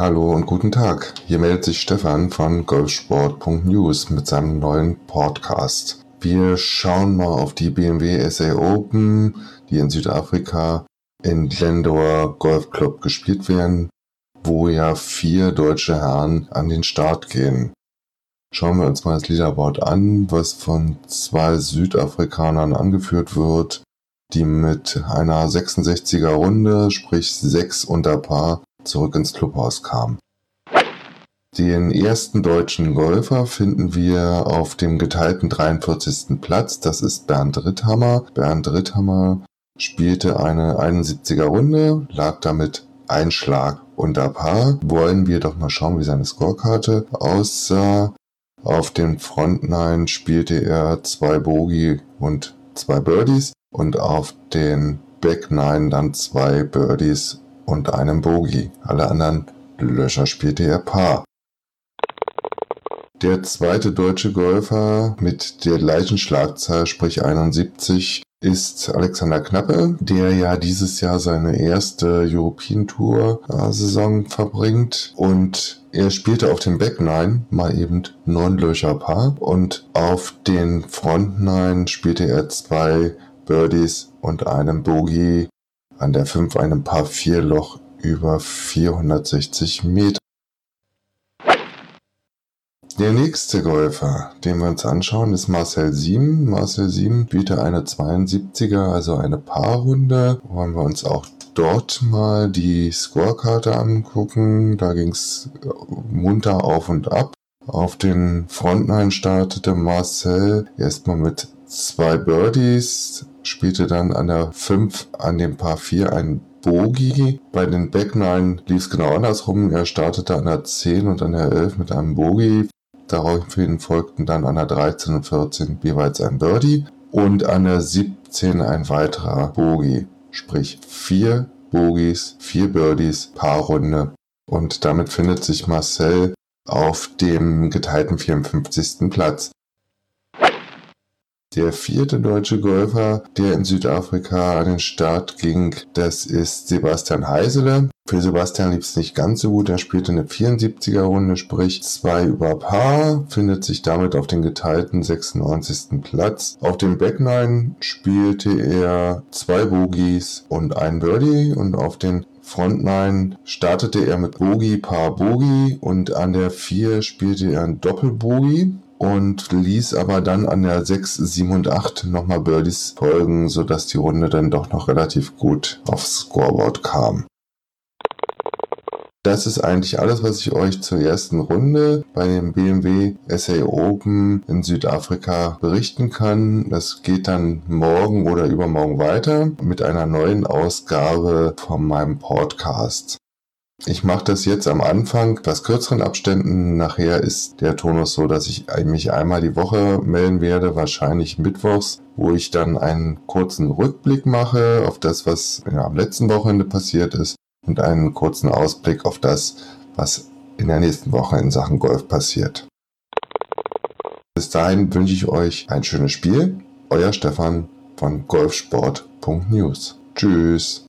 Hallo und guten Tag. Hier meldet sich Stefan von golfsport.news mit seinem neuen Podcast. Wir schauen mal auf die BMW SA Open, die in Südafrika in Glendor Golf Club gespielt werden, wo ja vier deutsche Herren an den Start gehen. Schauen wir uns mal das Leaderboard an, was von zwei Südafrikanern angeführt wird, die mit einer 66er Runde, sprich 6 unter Paar, zurück ins Clubhaus kam. Den ersten deutschen Golfer finden wir auf dem geteilten 43. Platz. Das ist Bernd Ritthammer. Bernd Ritthammer spielte eine 71er Runde, lag damit ein Schlag unter Paar. Wollen wir doch mal schauen, wie seine Scorekarte aussah. Auf den Front 9 spielte er zwei Bogey und zwei Birdies und auf den Back 9 dann zwei Birdies und einem Bogey. Alle anderen Löcher spielte er Paar. Der zweite deutsche Golfer mit der gleichen Schlagzahl, sprich 71, ist Alexander Knappe, der ja dieses Jahr seine erste European Tour Saison verbringt und er spielte auf dem Back 9 mal eben neun Löcher Paar und auf den Front 9 spielte er zwei Birdies und einem Bogey an der 5 einem Paar 4 Loch über 460 Meter. Der nächste Golfer, den wir uns anschauen, ist Marcel Sieben. Marcel Sieben bietet eine 72er, also eine Paarrunde. Wollen wir uns auch dort mal die Scorekarte angucken. Da ging es munter auf und ab. Auf den Frontline startete Marcel erstmal mit zwei Birdies, spielte dann an der 5 an dem Paar 4 ein Bogie. Bei den Back 9 lief es genau andersrum. Er startete an der 10 und an der 11 mit einem Bogie. Daraufhin folgten dann an der 13 und 14 jeweils ein Birdie und an der 17 ein weiterer Bogie. Sprich vier Bogies, vier Birdies, Paarrunde. Und damit findet sich Marcel auf dem geteilten 54. Platz. Der vierte deutsche Golfer, der in Südafrika an den Start ging, das ist Sebastian Heisele. Für Sebastian lief es nicht ganz so gut. Er spielte eine 74er Runde, sprich zwei über Paar, findet sich damit auf den geteilten 96. Platz. Auf dem Back 9 spielte er zwei Bogies und ein Birdie und auf den Front 9 startete er mit Bogie, Paar Bogie und an der 4 spielte er ein Doppelbogie und ließ aber dann an der 6, 7 und 8 nochmal Birdies folgen, sodass die Runde dann doch noch relativ gut aufs Scoreboard kam. Das ist eigentlich alles, was ich euch zur ersten Runde bei dem BMW SA Open in Südafrika berichten kann. Das geht dann morgen oder übermorgen weiter mit einer neuen Ausgabe von meinem Podcast. Ich mache das jetzt am Anfang, was kürzeren Abständen. Nachher ist der Tonus so, dass ich mich einmal die Woche melden werde, wahrscheinlich mittwochs, wo ich dann einen kurzen Rückblick mache auf das, was ja, am letzten Wochenende passiert ist und einen kurzen Ausblick auf das, was in der nächsten Woche in Sachen Golf passiert. Bis dahin wünsche ich euch ein schönes Spiel. Euer Stefan von golfsport.news. Tschüss.